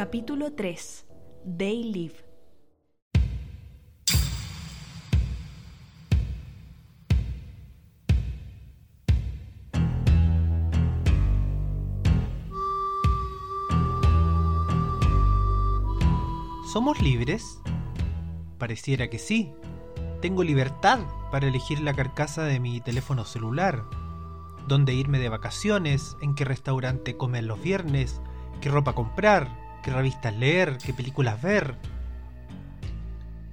Capítulo 3 They Live ¿Somos libres? Pareciera que sí. Tengo libertad para elegir la carcasa de mi teléfono celular, dónde irme de vacaciones, en qué restaurante comer los viernes, qué ropa comprar, qué revistas leer, qué películas ver.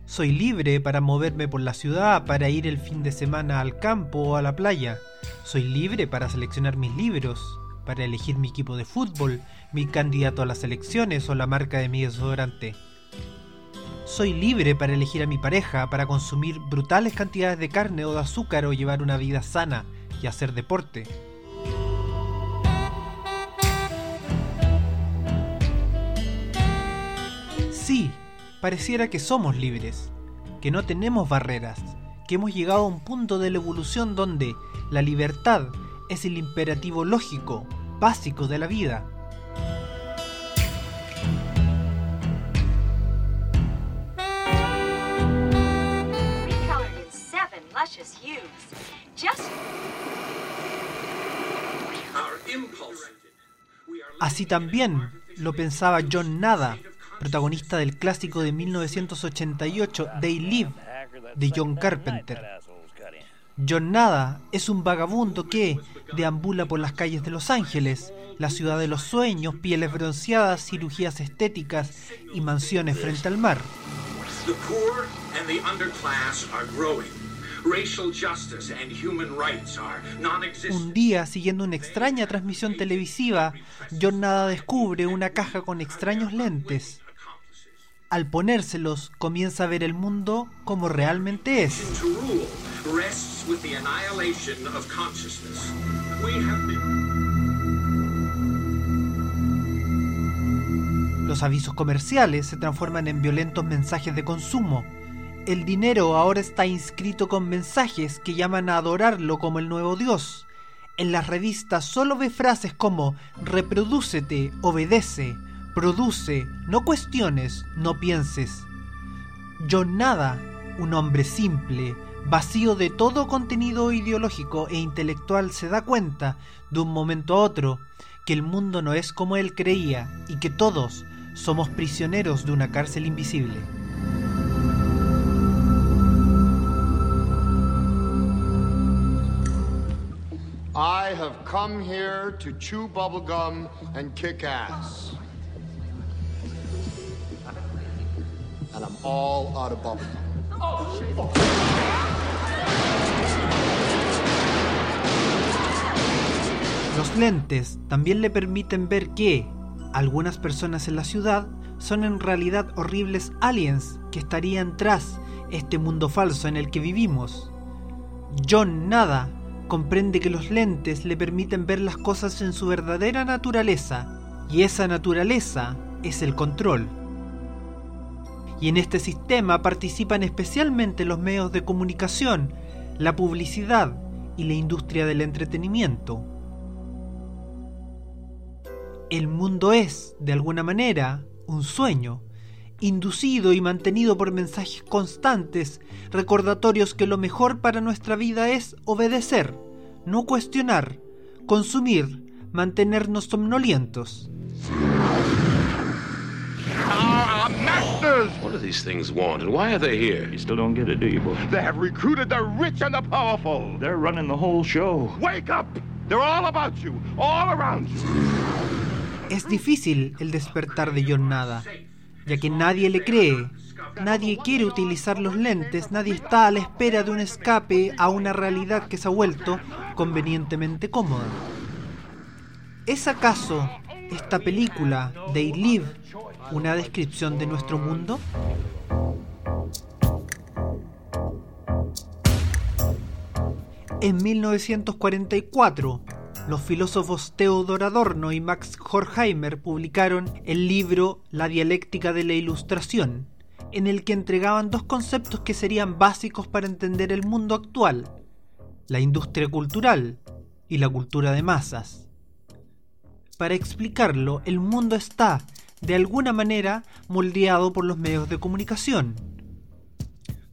Soy libre para moverme por la ciudad, para ir el fin de semana al campo o a la playa. Soy libre para seleccionar mis libros, para elegir mi equipo de fútbol, mi candidato a las elecciones o la marca de mi desodorante. Soy libre para elegir a mi pareja, para consumir brutales cantidades de carne o de azúcar o llevar una vida sana y hacer deporte. Sí, pareciera que somos libres, que no tenemos barreras, que hemos llegado a un punto de la evolución donde la libertad es el imperativo lógico, básico de la vida. Así también lo pensaba John Nada, protagonista del clásico de 1988 They Live de John Carpenter. John Nada es un vagabundo que deambula por las calles de Los Ángeles, la ciudad de los sueños, pieles bronceadas, cirugías estéticas y mansiones frente al mar. The poor and the underclass are growing. Racial justice and human rights are non Un día, siguiendo una extraña transmisión televisiva, John Nada descubre una caja con extraños lentes. Al ponérselos, comienza a ver el mundo como realmente es. Los avisos comerciales se transforman en violentos mensajes de consumo. El dinero ahora está inscrito con mensajes que llaman a adorarlo como el nuevo Dios. En las revistas solo ve frases como reprodúcete, obedece, produce, no cuestiones, no pienses. John Nada, un hombre simple, vacío de todo contenido ideológico e intelectual, se da cuenta, de un momento a otro, que el mundo no es como él creía y que todos somos prisioneros de una cárcel invisible. Bubblegum. And I'm all out of. Los lentes también le permiten ver que algunas personas en la ciudad son en realidad horribles aliens que estarían tras este mundo falso en el que vivimos. John Nada comprende que los lentes le permiten ver las cosas en su verdadera naturaleza, y esa naturaleza es el control. Y en este sistema participan especialmente los medios de comunicación, la publicidad y la industria del entretenimiento. El mundo es, de alguna manera, un sueño, inducido y mantenido por mensajes constantes, recordatorios que lo mejor para nuestra vida es obedecer, no cuestionar, consumir, mantenernos somnolientos. Masters! What do these things want, and why are they here? You still don't get it, do you, boy? They have recruited the rich and the powerful. They're running the whole show. Wake up! They're all about you, all around you. Es difícil el despertar de John Nada, ya que nadie le cree, nadie quiere utilizar los lentes, nadie está a la espera de un escape a una realidad que se ha vuelto convenientemente cómoda. ¿Es acaso esta película, They Live, una descripción de nuestro mundo? En 1944, los filósofos Theodor Adorno y Max Horkheimer publicaron el libro La dialéctica de la ilustración, en el que entregaban dos conceptos que serían básicos para entender el mundo actual, la industria cultural y la cultura de masas. Para explicarlo, el mundo está de alguna manera moldeado por los medios de comunicación.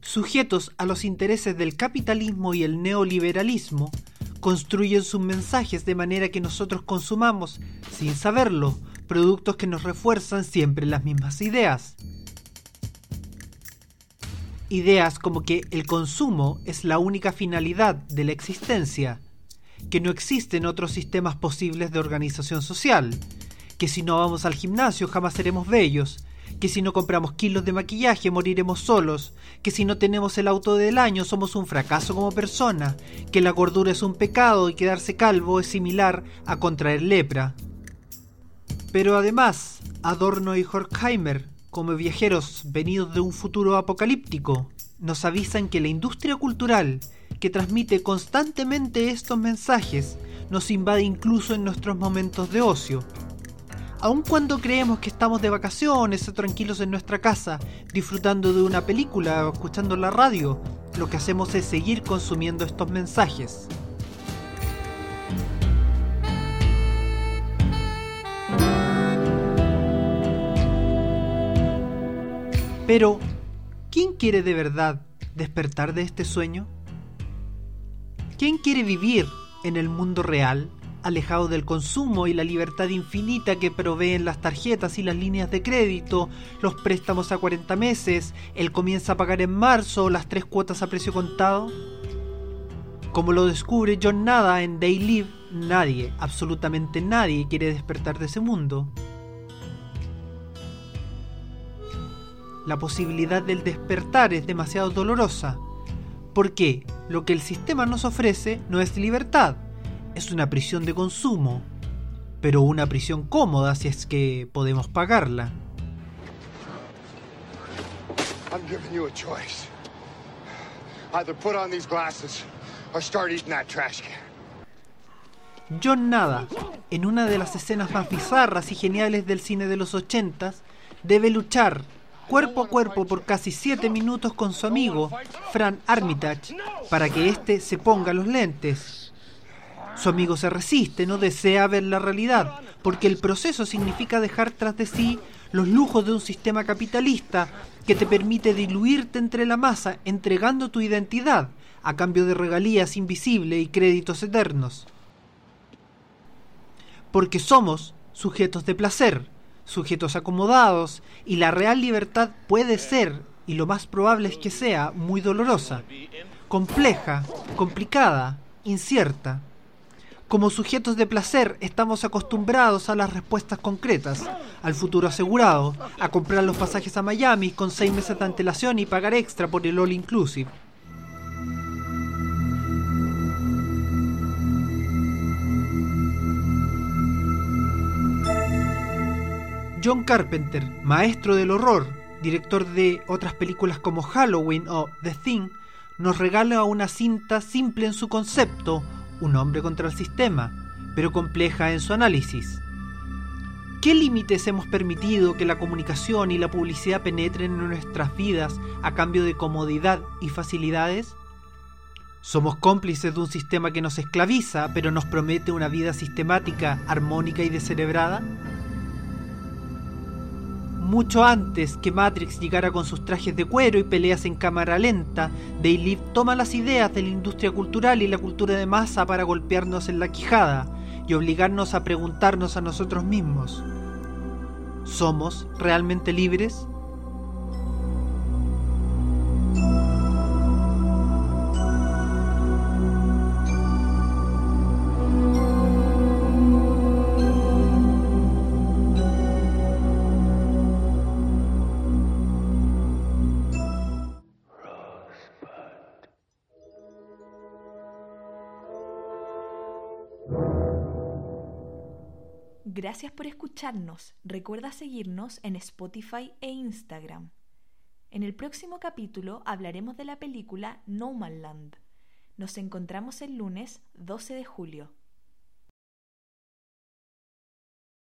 Sujetos a los intereses del capitalismo y el neoliberalismo, construyen sus mensajes de manera que nosotros consumamos, sin saberlo, productos que nos refuerzan siempre las mismas ideas. Ideas como que el consumo es la única finalidad de la existencia, que no existen otros sistemas posibles de organización social, que si no vamos al gimnasio jamás seremos bellos, que si no compramos kilos de maquillaje moriremos solos, que si no tenemos el auto del año somos un fracaso como persona, que la gordura es un pecado y quedarse calvo es similar a contraer lepra. Pero además, Adorno y Horkheimer como viajeros venidos de un futuro apocalíptico, nos avisan que la industria cultural, que transmite constantemente estos mensajes, nos invade incluso en nuestros momentos de ocio. Aun cuando creemos que estamos de vacaciones tranquilos en nuestra casa, disfrutando de una película o escuchando la radio, lo que hacemos es seguir consumiendo estos mensajes. Pero, ¿quién quiere de verdad despertar de este sueño? ¿Quién quiere vivir en el mundo real, alejado del consumo y la libertad infinita que proveen las tarjetas y las líneas de crédito, los préstamos a 40 meses, el comienza a pagar en marzo, las tres cuotas a precio contado? Como lo descubre John Nada en Day Live, nadie, absolutamente nadie quiere despertar de ese mundo. la posibilidad del despertar es demasiado dolorosa. Porque lo que el sistema nos ofrece no es libertad, es una prisión de consumo, pero una prisión cómoda si es que podemos pagarla. I'm giving you a choice. Either put on these glasses or start eating that trash can. John Nada, en una de las escenas más bizarras y geniales del cine de los ochentas, debe luchar cuerpo a cuerpo por casi siete minutos con su amigo, Fran Armitage, para que éste se ponga los lentes. Su amigo se resiste, no desea ver la realidad, porque el proceso significa dejar tras de sí los lujos de un sistema capitalista que te permite diluirte entre la masa entregando tu identidad a cambio de regalías invisibles y créditos eternos. Porque somos sujetos de placer, sujetos acomodados, y la real libertad puede ser, y lo más probable es que sea, muy dolorosa, compleja, complicada, incierta. Como sujetos de placer estamos acostumbrados a las respuestas concretas, al futuro asegurado, a comprar los pasajes a Miami con seis meses de antelación y pagar extra por el all inclusive. John Carpenter, maestro del horror, director de otras películas como Halloween o The Thing, nos regala una cinta simple en su concepto, un hombre contra el sistema, pero compleja en su análisis. ¿Qué límites hemos permitido que la comunicación y la publicidad penetren en nuestras vidas a cambio de comodidad y facilidades? ¿Somos cómplices de un sistema que nos esclaviza pero nos promete una vida sistemática, armónica y descerebrada? Mucho antes que Matrix llegara con sus trajes de cuero y peleas en cámara lenta, Live toma las ideas de la industria cultural y la cultura de masa para golpearnos en la quijada y obligarnos a preguntarnos a nosotros mismos, ¿somos realmente libres? Gracias por escucharnos. Recuerda seguirnos en Spotify e Instagram. En el próximo capítulo hablaremos de la película No Man Land. Nos encontramos el lunes 12 de julio.